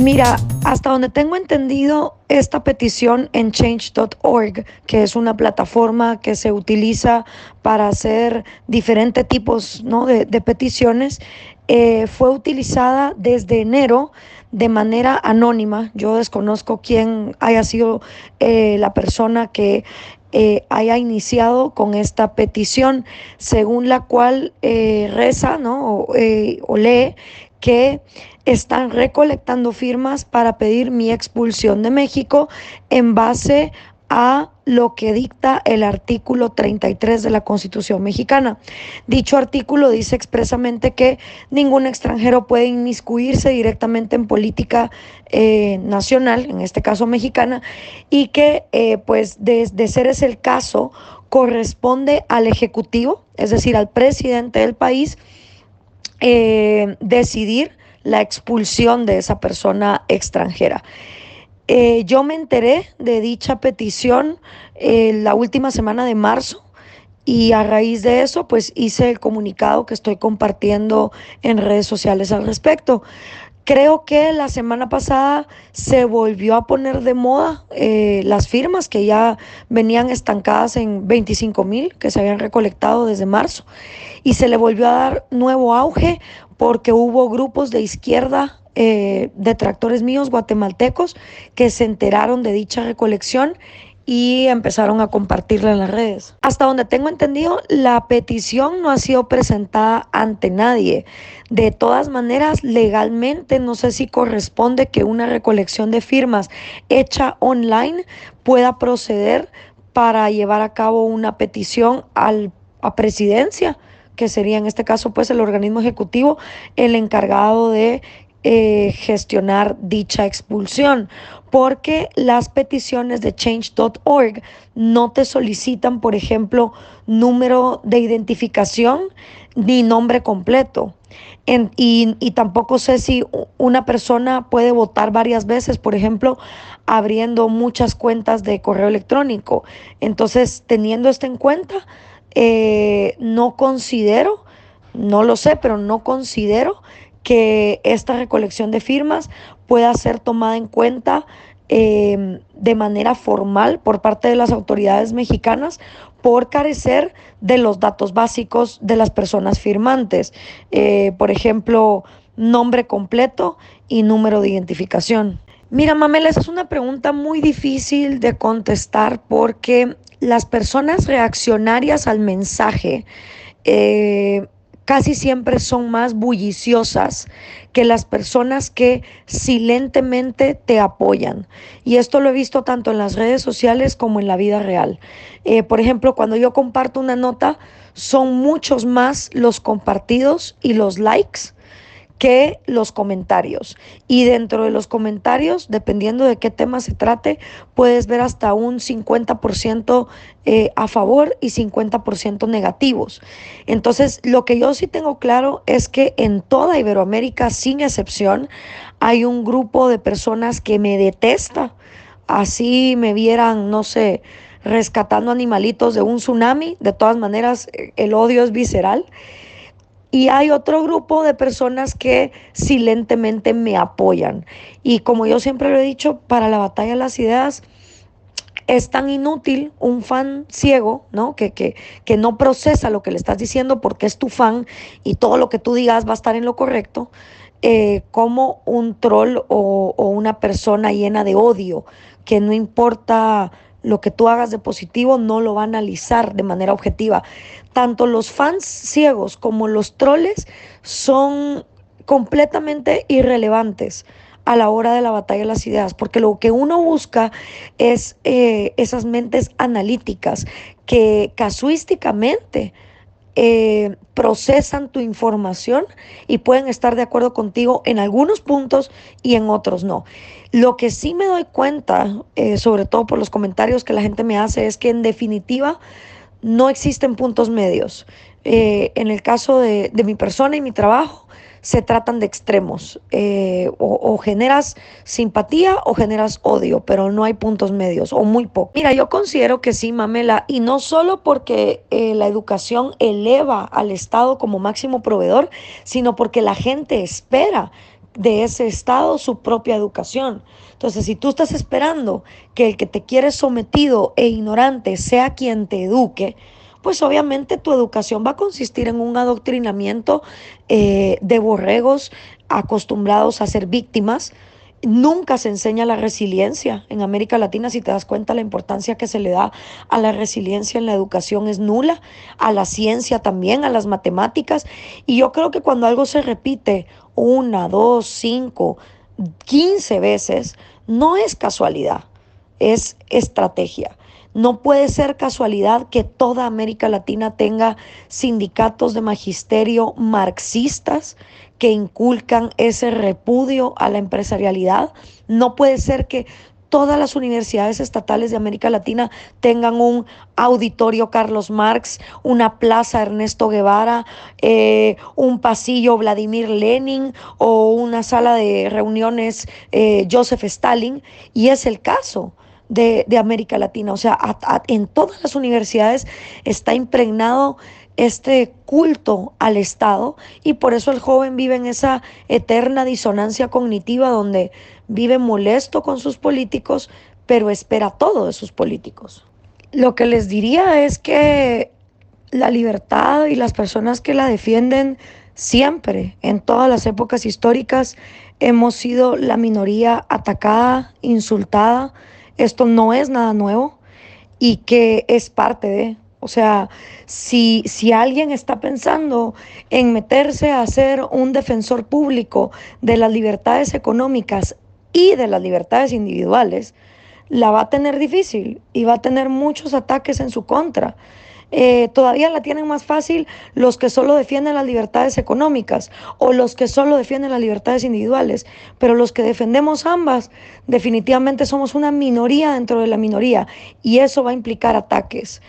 Mira, hasta donde tengo entendido, esta petición en change.org, que es una plataforma que se utiliza para hacer diferentes tipos de, peticiones, eh, fue utilizada desde enero de manera anónima. Yo desconozco quién haya sido eh, la persona que eh, haya iniciado con esta petición, según la cual reza ¿no? o lee que están recolectando firmas para pedir mi expulsión de México en base a lo que dicta el artículo 33 de la Constitución mexicana. Dicho artículo dice expresamente que ningún extranjero puede inmiscuirse directamente en política eh, nacional, en este caso mexicana, y que eh, pues de, ser ese el caso corresponde al Ejecutivo, es decir, al presidente del país, eh, decidir la expulsión de esa persona extranjera. Eh, yo me enteré de dicha petición eh, la última semana de marzo y a raíz de eso pues hice el comunicado que estoy compartiendo en redes sociales al respecto. Creo que la semana pasada se volvió a poner de moda eh, las firmas que ya venían estancadas en 25 mil que se habían recolectado desde marzo y se le volvió a dar nuevo auge porque hubo grupos de izquierda, eh, detractores míos guatemaltecos, que se enteraron de dicha recolección y empezaron a compartirla en las redes. Hasta donde tengo entendido, la petición no ha sido presentada ante nadie. De todas maneras, legalmente no sé si corresponde que una recolección de firmas hecha online pueda proceder para llevar a cabo una petición al, a presidencia que sería en este caso pues el organismo ejecutivo el encargado de eh, gestionar dicha expulsión, porque las peticiones de change.org no te solicitan, por ejemplo, número de identificación ni nombre completo. y, y, tampoco sé si una persona puede votar varias veces, por ejemplo, abriendo muchas cuentas de correo electrónico. Entonces, teniendo esto en cuenta, eh, no considero, no lo sé, pero no considero que esta recolección de firmas pueda ser tomada en cuenta em, de manera formal por parte de las autoridades mexicanas por carecer de los datos básicos de las personas firmantes. Eh, por ejemplo, nombre completo y número de identificación. Mira, Mamela, esa es una pregunta muy difícil de contestar porque las personas reaccionarias al mensaje eh, casi siempre son más bulliciosas que las personas que silentemente te apoyan. Y esto lo he visto tanto en las redes sociales como en la vida real. Eh, por ejemplo, cuando yo comparto una nota, son muchos más los compartidos y los likes que los comentarios. Y dentro de los comentarios, dependiendo de qué tema se trate, puedes ver hasta un 50% eh, a favor y 50% negativos. Entonces, lo que yo sí tengo claro es que en toda Iberoamérica, sin excepción, hay un grupo de personas que me detesta. Así me vieran, no sé, rescatando animalitos de un tsunami. De todas maneras, el odio es visceral. Y hay otro grupo de personas que silentemente me apoyan. Y como yo siempre lo he dicho, para la batalla de las ideas es tan inútil un fan ciego, ¿no? Que, que, que no procesa lo que le estás diciendo porque es tu fan y todo lo que tú digas va a estar en lo correcto, eh, como un troll o, o una persona llena de odio, que no importa lo que tú hagas de positivo no lo va a analizar de manera objetiva. Tanto los fans ciegos como los troles son completamente irrelevantes a la hora de la batalla de las ideas, porque lo que uno busca es eh, esas mentes analíticas que casuísticamente eh, procesan tu información y pueden estar de acuerdo contigo en algunos puntos y en otros no. Lo que sí me doy cuenta, eh, sobre todo por los comentarios que la gente me hace, es que en definitiva no existen puntos medios. Eh, en el caso de, de mi persona y mi trabajo, se tratan de extremos. Eh, o, generas simpatía o generas odio, pero no hay puntos medios o muy poco. Mira, yo considero que sí, Mamela, y no solo porque eh, la educación eleva al Estado como máximo proveedor, sino porque la gente espera de ese estado su propia educación. Entonces, si tú estás esperando que el que te quiere sometido e ignorante sea quien te eduque, pues obviamente tu educación va a consistir en un adoctrinamiento eh, de borregos acostumbrados a ser víctimas. Nunca se enseña la resiliencia en América Latina, si te das cuenta la importancia que se le da a la resiliencia en la educación es nula, a la ciencia también, a las matemáticas. Y yo creo que cuando algo se repite una, dos, cinco, quince veces, no es casualidad, es estrategia. No puede ser casualidad que toda América Latina tenga sindicatos de magisterio marxistas que inculcan ese repudio a la empresarialidad. No puede ser que todas las universidades estatales de América Latina tengan un auditorio Carlos Marx, una plaza Ernesto Guevara, eh, un pasillo Vladimir Lenin o una sala de reuniones eh, Joseph Stalin. Y es el caso de, América Latina. O sea, en todas las universidades está impregnado este culto al Estado y por eso el joven vive en esa eterna disonancia cognitiva donde vive molesto con sus políticos, pero espera todo de sus políticos. Lo que les diría es que la libertad y las personas que la defienden siempre, en todas las épocas históricas, hemos sido la minoría atacada, insultada, esto no es nada nuevo y que es parte de, o sea, si, si alguien está pensando en meterse a ser un defensor público de las libertades económicas y de las libertades individuales, la va a tener difícil y va a tener muchos ataques en su contra. Eh, todavía la tienen más fácil los que solo defienden las libertades económicas o los que solo defienden las libertades individuales, pero los que defendemos ambas definitivamente somos una minoría dentro de la minoría y eso va a implicar ataques.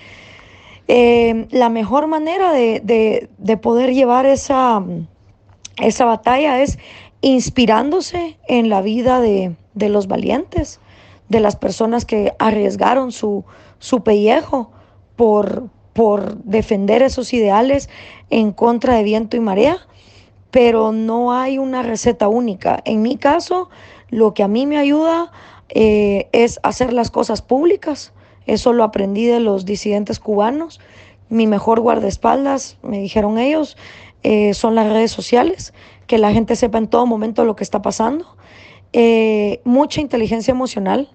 Eh, la mejor manera de, poder llevar esa, esa batalla es inspirándose en la vida de, los valientes, de las personas que arriesgaron su, su pellejo por, por defender esos ideales en contra de viento y marea, pero no hay una receta única. En mi caso, lo que a mí me ayuda eh, es hacer las cosas públicas. Eso lo aprendí de los disidentes cubanos. Mi mejor guardaespaldas, me dijeron ellos, eh, son las redes sociales, que la gente sepa en todo momento lo que está pasando. Eh, mucha inteligencia emocional.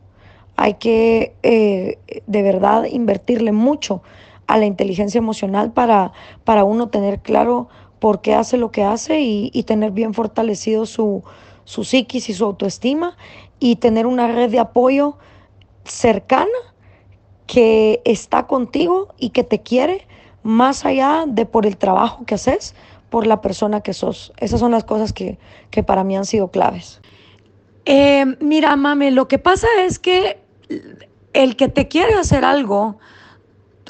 Hay que de verdad invertirle mucho a la inteligencia emocional para, para uno tener claro por qué hace lo que hace y, tener bien fortalecido su, su psiquis y su autoestima y tener una red de apoyo cercana que está contigo y que te quiere más allá de por el trabajo que haces, por la persona que sos. Esas son las cosas que, para mí han sido claves. Eh, mira, mame, lo que pasa es que el que te quiere hacer algo,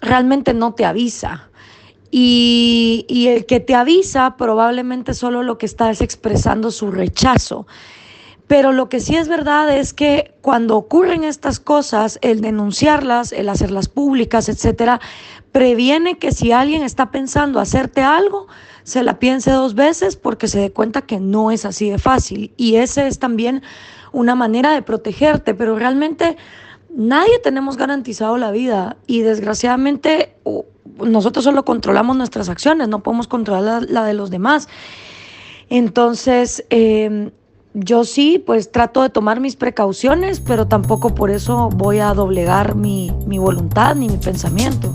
realmente no te avisa. Y, el que te avisa probablemente solo lo que está es expresando su rechazo. Pero lo que sí es verdad es que cuando ocurren estas cosas, el denunciarlas, el hacerlas públicas, etcétera, previene que si alguien está pensando hacerte algo, se la piense dos veces porque se dé cuenta que no es así de fácil. Y esa es también una manera de protegerte, pero realmente Nadie tenemos garantizado la vida y desgraciadamente nosotros solo controlamos nuestras acciones, no podemos controlar la, de los demás. Entonces, em, yo sí, pues trato de tomar mis precauciones, pero tampoco por eso voy a doblegar mi, mi voluntad ni mi pensamiento.